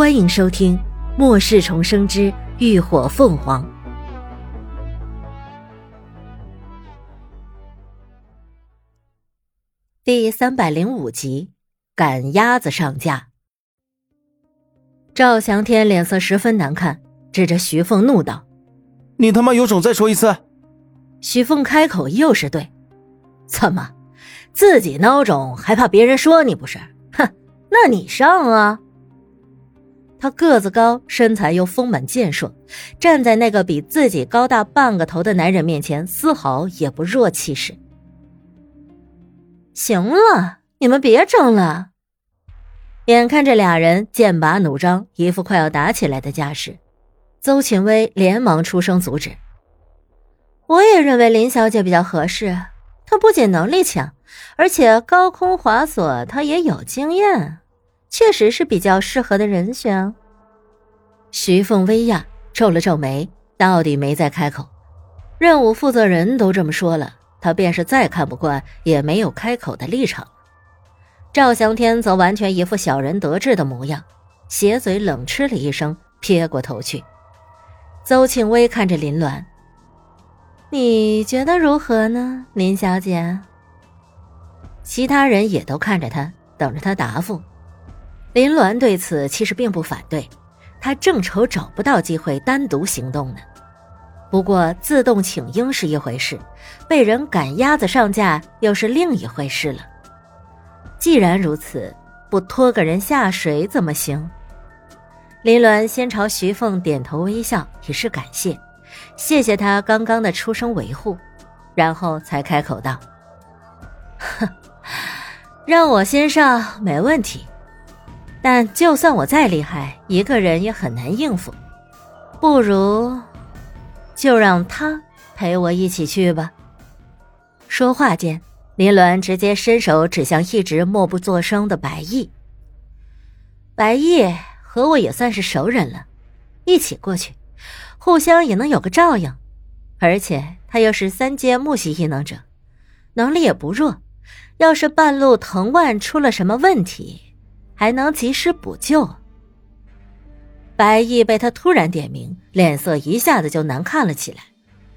欢迎收听《末世重生之浴火凤凰》第三百零五集，赶鸭子上架。赵翔天脸色十分难看，指着徐凤怒道：“你他妈有种再说一次！”徐凤开口又是对：“怎么，自己孬种还怕别人说你不是？哼，那你上啊！”他个子高，身材又丰满健硕，站在那个比自己高大半个头的男人面前，丝毫也不弱气势。行了，你们别争了。眼看着俩人剑拔弩张，一副快要打起来的架势，邹庆威连忙出声阻止。我也认为林小姐比较合适，她不仅能力强，而且高空滑索她也有经验。确实是比较适合的人选。徐凤微讶，皱了皱眉，到底没再开口。任务负责人都这么说了，他便是再看不惯，也没有开口的立场。赵翔天则完全一副小人得志的模样，斜嘴冷嗤了一声，撇过头去。邹庆微看着林鸾：“你觉得如何呢，林小姐？”其他人也都看着他，等着他答复。林鸾对此其实并不反对，他正愁找不到机会单独行动呢。不过自动请缨是一回事，被人赶鸭子上架又是另一回事了。既然如此，不拖个人下水怎么行？林鸾先朝徐凤点头微笑，以示感谢，谢谢他刚刚的出声维护，然后才开口道：“哼，让我先上没问题。”但就算我再厉害，一个人也很难应付，不如就让他陪我一起去吧。说话间，林鸾直接伸手指向一直默不作声的白毅。白毅和我也算是熟人了，一起过去，互相也能有个照应。而且他又是三阶木系异能者，能力也不弱，要是半路藤蔓出了什么问题。还能及时补救。白毅被他突然点名，脸色一下子就难看了起来，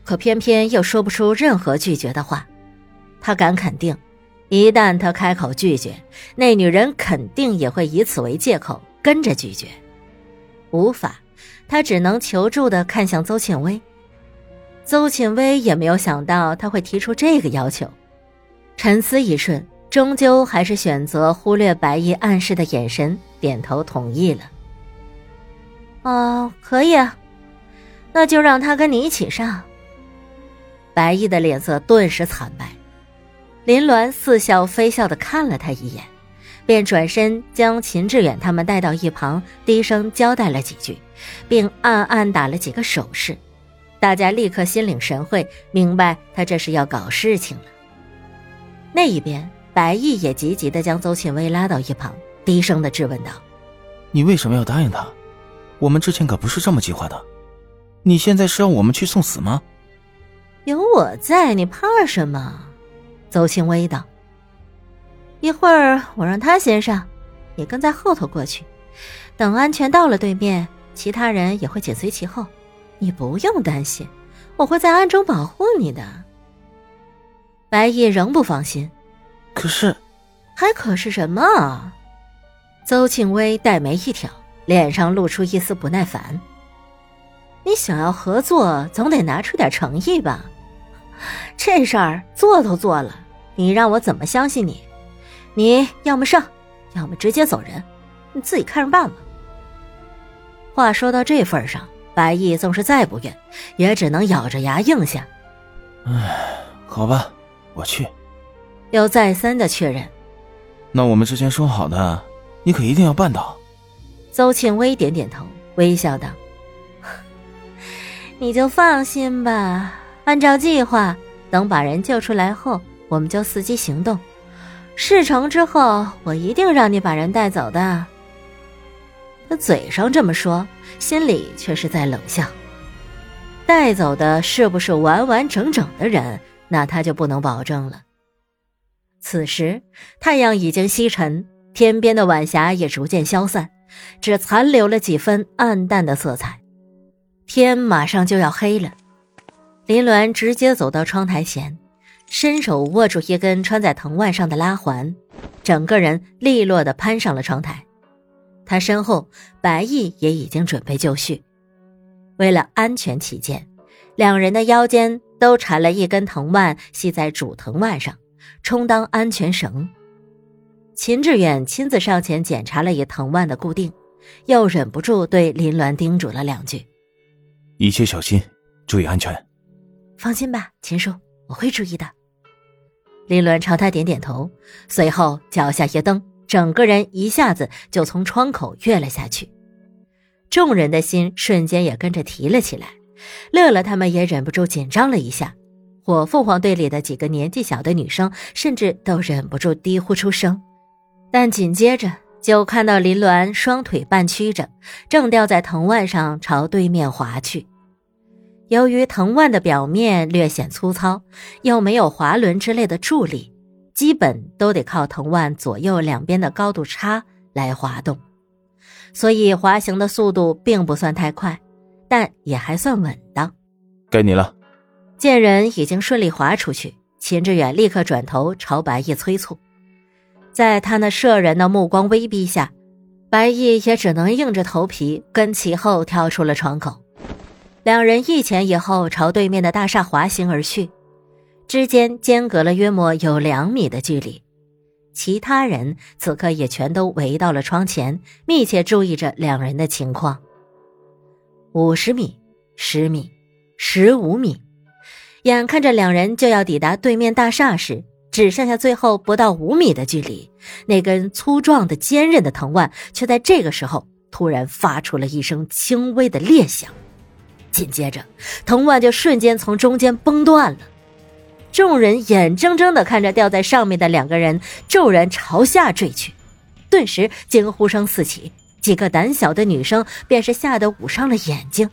可偏偏又说不出任何拒绝的话。他敢肯定，一旦他开口拒绝，那女人肯定也会以此为借口跟着拒绝。无法，他只能求助的看向邹庆威。邹庆威也没有想到他会提出这个要求，沉思一瞬。终究还是选择忽略白毅暗示的眼神，点头同意了。哦，可以啊，那就让他跟你一起上。白毅的脸色顿时惨白，林鸾似笑非笑的看了他一眼，便转身将秦志远他们带到一旁，低声交代了几句，并暗暗打了几个手势。大家立刻心领神会，明白他这是要搞事情了。那一边。白毅也急急的将邹庆威拉到一旁，低声的质问道：“你为什么要答应他？我们之前可不是这么计划的。你现在是让我们去送死吗？”“有我在，你怕什么？”邹庆威道。“一会儿我让他先上，你跟在后头过去，等安全到了对面，其他人也会紧随其后。你不用担心，我会在暗中保护你的。”白毅仍不放心。可是，还可是什么？邹庆威黛眉一挑，脸上露出一丝不耐烦。你想要合作，总得拿出点诚意吧？这事儿做都做了，你让我怎么相信你？你要么上，要么直接走人，你自己看着办吧。话说到这份上，白毅纵是再不愿，也只能咬着牙应下。唉，好吧，我去。又再三的确认，那我们之前说好的，你可一定要办到。邹庆微点点头，微笑道：“你就放心吧，按照计划，等把人救出来后，我们就伺机行动。事成之后，我一定让你把人带走的。”他嘴上这么说，心里却是在冷笑。带走的是不是完完整整的人，那他就不能保证了。此时，太阳已经西沉，天边的晚霞也逐渐消散，只残留了几分暗淡的色彩。天马上就要黑了，林鸾直接走到窗台前，伸手握住一根穿在藤蔓上的拉环，整个人利落的攀上了窗台。他身后，白毅也已经准备就绪。为了安全起见，两人的腰间都缠了一根藤蔓，系在主藤蔓上，充当安全绳。秦志远亲自上前检查了一藤蔓的固定，又忍不住对林鸾叮嘱了两句：“一切小心，注意安全。”放心吧，秦叔，我会注意的。林鸾朝他点点头，随后脚下一蹬，整个人一下子就从窗口跃了下去。众人的心瞬间也跟着提了起来，乐乐他们也忍不住紧张了一下。火凤凰队里的几个年纪小的女生甚至都忍不住低呼出声。但紧接着就看到林鸾双腿半曲着，正吊在藤蔓上朝对面滑去。由于藤蔓的表面略显粗糙，又没有滑轮之类的助力，基本都得靠藤蔓左右两边的高度差来滑动，所以滑行的速度并不算太快，但也还算稳当。该你了。见人已经顺利滑出去，秦志远立刻转头朝白毅催促。在他那摄人的目光威逼下，白毅也只能硬着头皮跟其后跳出了窗口。两人一前一后朝对面的大厦滑行而去，之间间隔了约莫有两米的距离。其他人此刻也全都围到了窗前，密切注意着两人的情况。五十米，十米，十五米，眼看着两人就要抵达对面大厦时。只剩下最后不到五米的距离，那根粗壮的、坚韧的藤蔓却在这个时候突然发出了一声轻微的裂响，紧接着藤蔓就瞬间从中间崩断了。众人眼睁睁地看着吊在上面的两个人骤然朝下坠去，顿时惊呼声四起，几个胆小的女生便是吓得捂上了眼睛，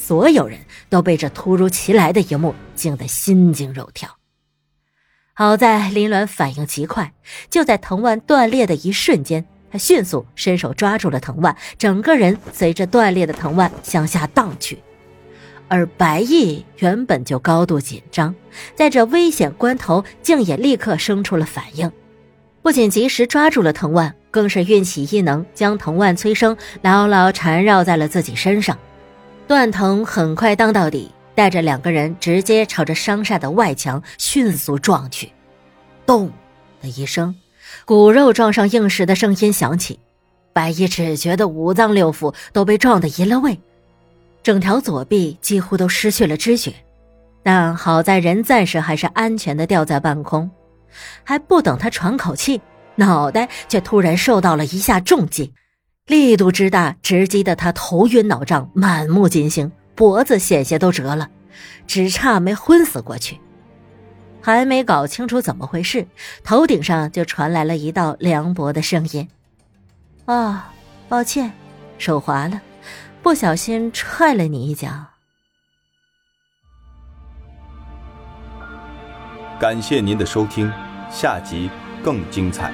所有人都被这突如其来的一幕惊得心惊肉跳。好在林鸾反应极快，就在藤蔓断裂的一瞬间，他迅速伸手抓住了藤蔓，整个人随着断裂的藤蔓向下荡去。而白毅原本就高度紧张，在这危险关头，竟也立刻生出了反应，不仅及时抓住了藤蔓，更是运起异能，将藤蔓催生，牢牢缠绕在了自己身上。断藤很快当到底。带着两个人直接朝着商厦的外墙迅速撞去，咚的一声，骨肉撞上硬石的声音响起。白衣只觉得五脏六腑都被撞得移了位，整条左臂几乎都失去了知觉。但好在人暂时还是安全的吊在半空，还不等他喘口气，脑袋却突然受到了一下重击，力度之大，直击得他头晕脑胀，满目金星。脖子险些都折了，只差没昏死过去。还没搞清楚怎么回事，头顶上就传来了一道凉薄的声音：“啊，抱歉，手滑了，不小心踹了你一脚。”感谢您的收听，下集更精彩。